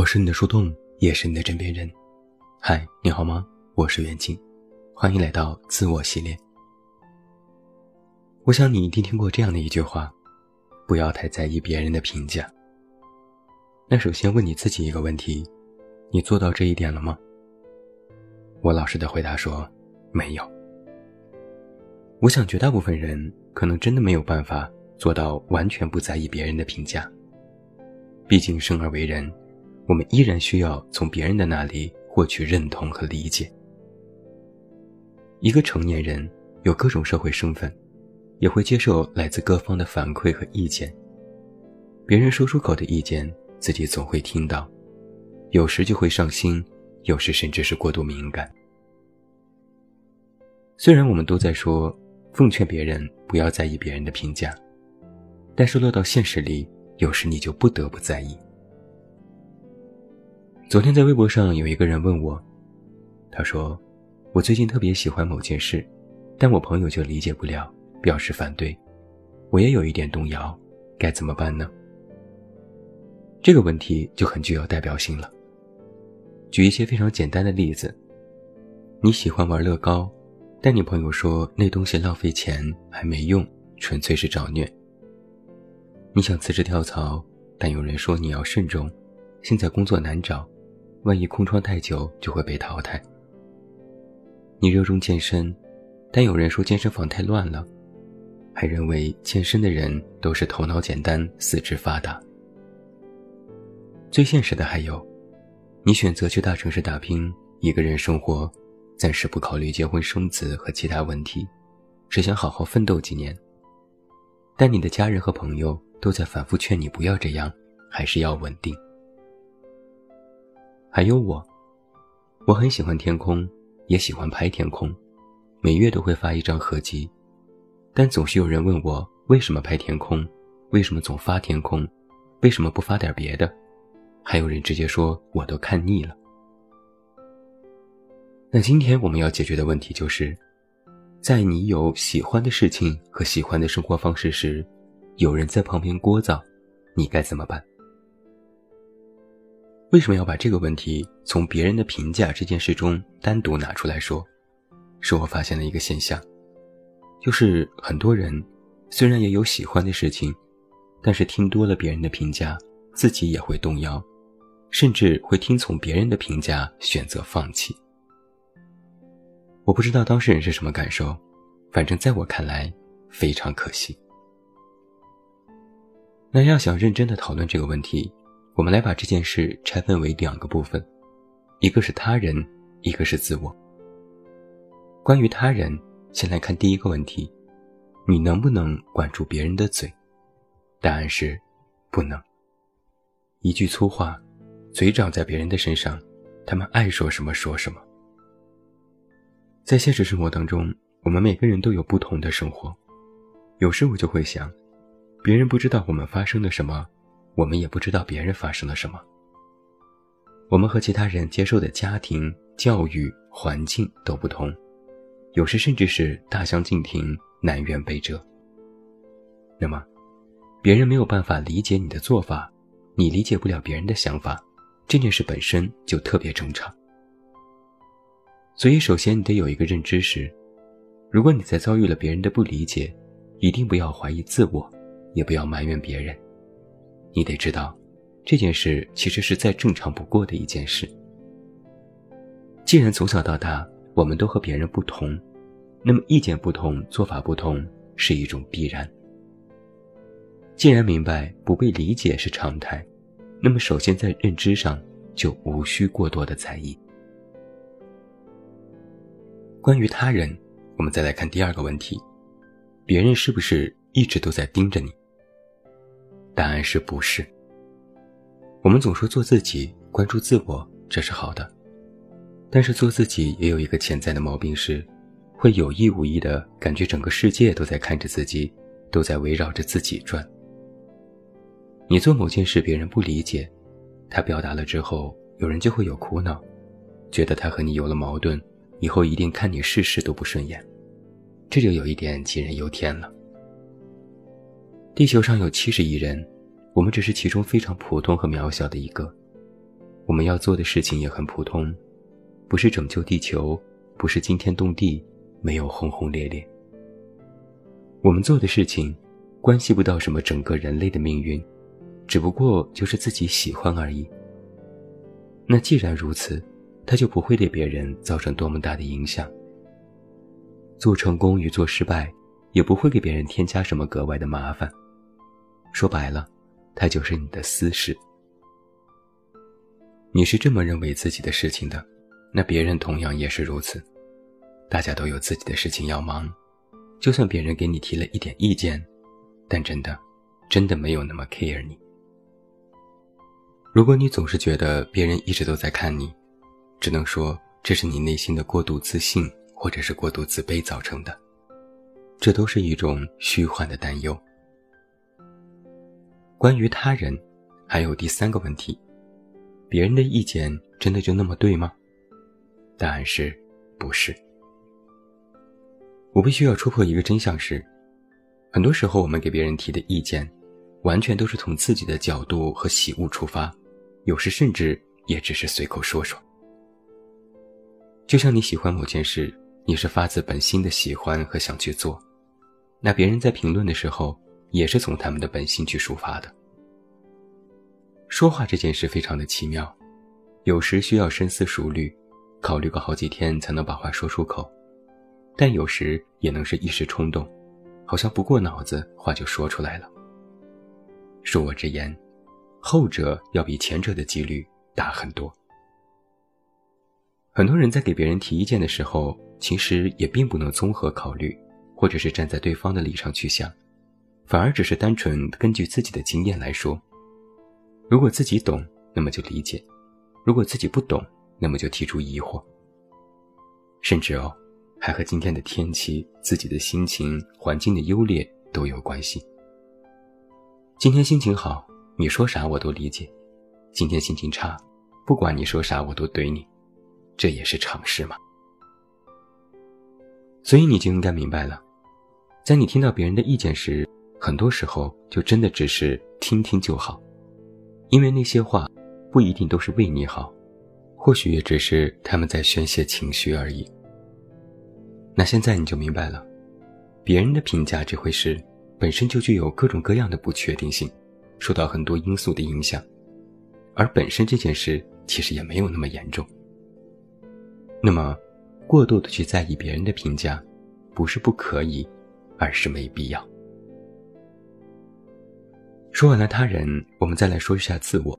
我是你的树洞，也是你的枕边人。嗨，你好吗？我是袁静，欢迎来到自我系列。我想你一定听过这样的一句话：不要太在意别人的评价。那首先问你自己一个问题：你做到这一点了吗？我老实的回答说，没有。我想绝大部分人可能真的没有办法做到完全不在意别人的评价。毕竟生而为人。我们依然需要从别人的那里获取认同和理解。一个成年人有各种社会身份，也会接受来自各方的反馈和意见。别人说出口的意见，自己总会听到，有时就会上心，有时甚至是过度敏感。虽然我们都在说奉劝别人不要在意别人的评价，但是落到现实里，有时你就不得不在意。昨天在微博上有一个人问我，他说：“我最近特别喜欢某件事，但我朋友就理解不了，表示反对，我也有一点动摇，该怎么办呢？”这个问题就很具有代表性了。举一些非常简单的例子：你喜欢玩乐高，但你朋友说那东西浪费钱，还没用，纯粹是找虐。你想辞职跳槽，但有人说你要慎重，现在工作难找。万一空窗太久，就会被淘汰。你热衷健身，但有人说健身房太乱了，还认为健身的人都是头脑简单、四肢发达。最现实的还有，你选择去大城市打拼，一个人生活，暂时不考虑结婚生子和其他问题，只想好好奋斗几年。但你的家人和朋友都在反复劝你不要这样，还是要稳定。还有我，我很喜欢天空，也喜欢拍天空，每月都会发一张合集，但总是有人问我为什么拍天空，为什么总发天空，为什么不发点别的？还有人直接说我都看腻了。那今天我们要解决的问题就是，在你有喜欢的事情和喜欢的生活方式时，有人在旁边聒噪，你该怎么办？为什么要把这个问题从别人的评价这件事中单独拿出来说？是我发现了一个现象，就是很多人虽然也有喜欢的事情，但是听多了别人的评价，自己也会动摇，甚至会听从别人的评价选择放弃。我不知道当事人是什么感受，反正在我看来非常可惜。那要想认真的讨论这个问题。我们来把这件事拆分为两个部分，一个是他人，一个是自我。关于他人，先来看第一个问题：你能不能管住别人的嘴？答案是不能。一句粗话，嘴长在别人的身上，他们爱说什么说什么。在现实生活当中，我们每个人都有不同的生活，有时我就会想，别人不知道我们发生了什么。我们也不知道别人发生了什么。我们和其他人接受的家庭教育环境都不同，有时甚至是大相径庭、南辕北辙。那么，别人没有办法理解你的做法，你理解不了别人的想法，这件事本身就特别正常。所以，首先你得有一个认知是：如果你在遭遇了别人的不理解，一定不要怀疑自我，也不要埋怨别人。你得知道，这件事其实是再正常不过的一件事。既然从小到大我们都和别人不同，那么意见不同、做法不同是一种必然。既然明白不被理解是常态，那么首先在认知上就无需过多的在意。关于他人，我们再来看第二个问题：别人是不是一直都在盯着你？答案是不是？我们总说做自己，关注自我，这是好的。但是做自己也有一个潜在的毛病是，会有意无意的感觉整个世界都在看着自己，都在围绕着自己转。你做某件事别人不理解，他表达了之后，有人就会有苦恼，觉得他和你有了矛盾，以后一定看你事事都不顺眼，这就有一点杞人忧天了。地球上有七十亿人，我们只是其中非常普通和渺小的一个。我们要做的事情也很普通，不是拯救地球，不是惊天动地，没有轰轰烈烈。我们做的事情，关系不到什么整个人类的命运，只不过就是自己喜欢而已。那既然如此，他就不会对别人造成多么大的影响。做成功与做失败，也不会给别人添加什么格外的麻烦。说白了，它就是你的私事。你是这么认为自己的事情的，那别人同样也是如此。大家都有自己的事情要忙，就算别人给你提了一点意见，但真的，真的没有那么 care 你。如果你总是觉得别人一直都在看你，只能说这是你内心的过度自信。或者是过度自卑造成的，这都是一种虚幻的担忧。关于他人，还有第三个问题：别人的意见真的就那么对吗？答案是，不是。我必须要戳破一个真相是，很多时候我们给别人提的意见，完全都是从自己的角度和喜恶出发，有时甚至也只是随口说说。就像你喜欢某件事。你是发自本心的喜欢和想去做，那别人在评论的时候也是从他们的本心去抒发的。说话这件事非常的奇妙，有时需要深思熟虑，考虑个好几天才能把话说出口，但有时也能是一时冲动，好像不过脑子话就说出来了。恕我直言，后者要比前者的几率大很多。很多人在给别人提意见的时候。其实也并不能综合考虑，或者是站在对方的立场去想，反而只是单纯根据自己的经验来说。如果自己懂，那么就理解；如果自己不懂，那么就提出疑惑。甚至哦，还和今天的天气、自己的心情、环境的优劣都有关系。今天心情好，你说啥我都理解；今天心情差，不管你说啥我都怼你，这也是常事嘛。所以你就应该明白了，在你听到别人的意见时，很多时候就真的只是听听就好，因为那些话不一定都是为你好，或许也只是他们在宣泄情绪而已。那现在你就明白了，别人的评价这回事本身就具有各种各样的不确定性，受到很多因素的影响，而本身这件事其实也没有那么严重。那么。过度的去在意别人的评价，不是不可以，而是没必要。说完了他人，我们再来说一下自我。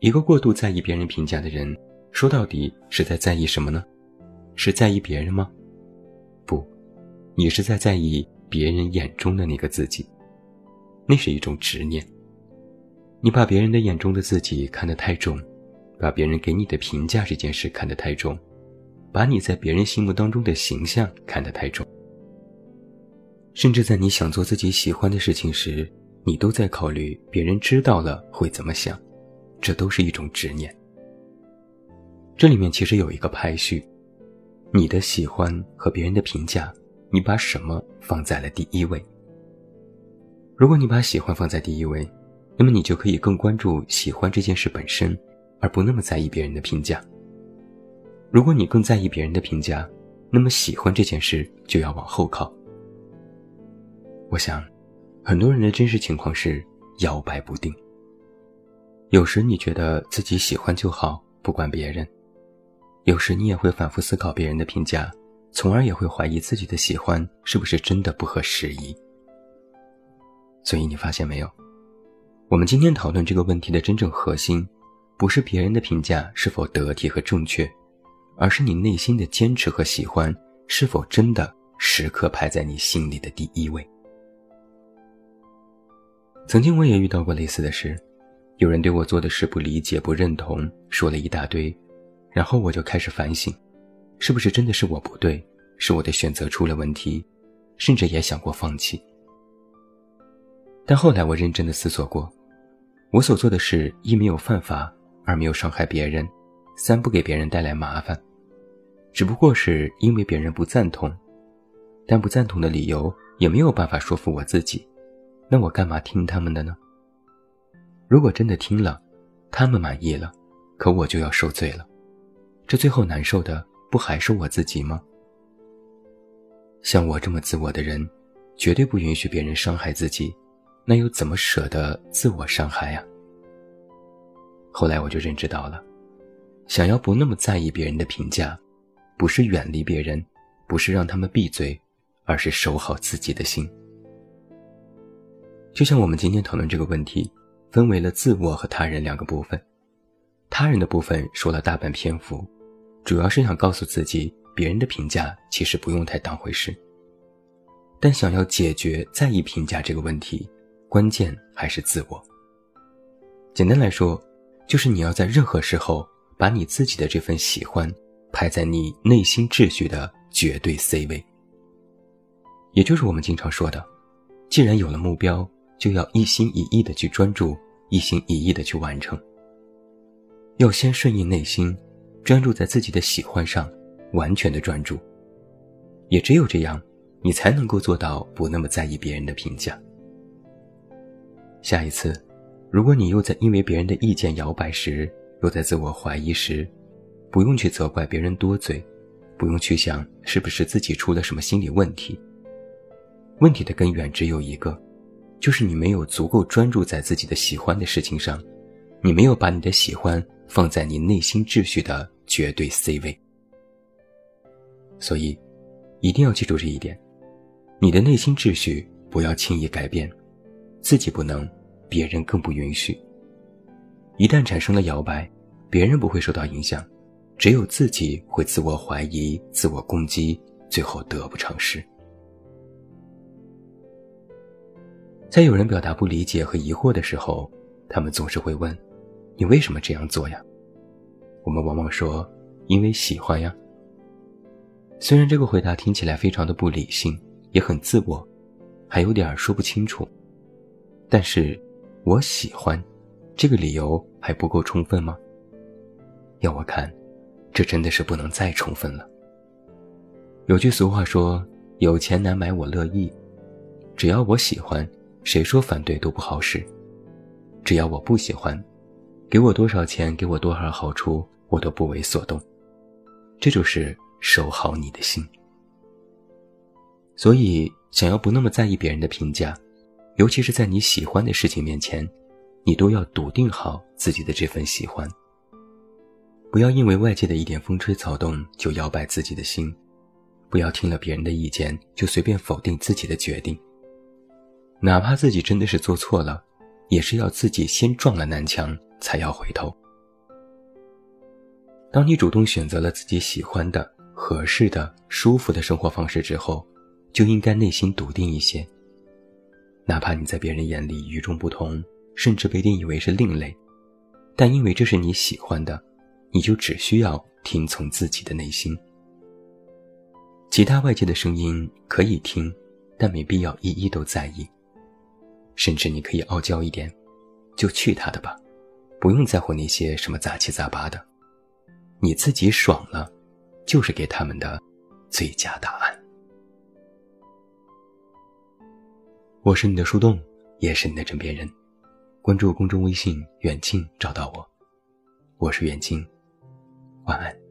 一个过度在意别人评价的人，说到底是在在意什么呢？是在意别人吗？不，你是在在意别人眼中的那个自己。那是一种执念。你把别人的眼中的自己看得太重，把别人给你的评价这件事看得太重。把你在别人心目当中的形象看得太重，甚至在你想做自己喜欢的事情时，你都在考虑别人知道了会怎么想，这都是一种执念。这里面其实有一个排序，你的喜欢和别人的评价，你把什么放在了第一位？如果你把喜欢放在第一位，那么你就可以更关注喜欢这件事本身，而不那么在意别人的评价。如果你更在意别人的评价，那么喜欢这件事就要往后靠。我想，很多人的真实情况是摇摆不定。有时你觉得自己喜欢就好，不管别人；有时你也会反复思考别人的评价，从而也会怀疑自己的喜欢是不是真的不合时宜。所以你发现没有，我们今天讨论这个问题的真正核心，不是别人的评价是否得体和正确。而是你内心的坚持和喜欢，是否真的时刻排在你心里的第一位？曾经我也遇到过类似的事，有人对我做的事不理解、不认同，说了一大堆，然后我就开始反省，是不是真的是我不对，是我的选择出了问题，甚至也想过放弃。但后来我认真的思索过，我所做的事一没有犯法，二没有伤害别人。三不给别人带来麻烦，只不过是因为别人不赞同，但不赞同的理由也没有办法说服我自己，那我干嘛听他们的呢？如果真的听了，他们满意了，可我就要受罪了，这最后难受的不还是我自己吗？像我这么自我的人，绝对不允许别人伤害自己，那又怎么舍得自我伤害呀？后来我就认知到了，想要不那么在意别人的评价，不是远离别人，不是让他们闭嘴，而是守好自己的心。就像我们今天讨论这个问题，分为了自我和他人两个部分。他人的部分说了大半篇幅，主要是想告诉自己，别人的评价其实不用太当回事。但想要解决在意评价这个问题，关键还是自我。简单来说，就是你要在任何时候把你自己的这份喜欢排在你内心秩序的绝对 C 位。也就是我们经常说的，既然有了目标，就要一心一意的去专注，一心一意的去完成。要先顺应内心，专注在自己的喜欢上，完全的专注。也只有这样，你才能够做到不那么在意别人的评价。下一次，如果你又在因为别人的意见摇摆时，又在自我怀疑时，不用去责怪别人多嘴，不用去想是不是自己出了什么心理问题。问题的根源只有一个，就是你没有足够专注在自己的喜欢的事情上，你没有把你的喜欢。放在你内心秩序的绝对 C 位，所以一定要记住这一点：你的内心秩序不要轻易改变，自己不能，别人更不允许。一旦产生了摇摆，别人不会受到影响，只有自己会自我怀疑、自我攻击，最后得不偿失。在有人表达不理解和疑惑的时候，他们总是会问。你为什么这样做呀？我们往往说，因为喜欢呀。虽然这个回答听起来非常的不理性，也很自我，还有点说不清楚，但是，我喜欢，这个理由还不够充分吗？要我看，这真的是不能再充分了。有句俗话说：“有钱难买我乐意。”只要我喜欢，谁说反对都不好使；只要我不喜欢。给我多少钱，给我多少好处，我都不为所动。这就是守好你的心。所以，想要不那么在意别人的评价，尤其是在你喜欢的事情面前，你都要笃定好自己的这份喜欢。不要因为外界的一点风吹草动就摇摆自己的心，不要听了别人的意见就随便否定自己的决定。哪怕自己真的是做错了，也是要自己先撞了南墙。才要回头。当你主动选择了自己喜欢的、合适的、舒服的生活方式之后，就应该内心笃定一些。哪怕你在别人眼里与众不同，甚至被定义为是另类，但因为这是你喜欢的，你就只需要听从自己的内心。其他外界的声音可以听，但没必要一一都在意。甚至你可以傲娇一点，就去他的吧。不用在乎那些什么杂七杂八的，你自己爽了，就是给他们的最佳答案。我是你的树洞，也是你的枕边人。关注公众微信“远近”，找到我。我是远近，晚安。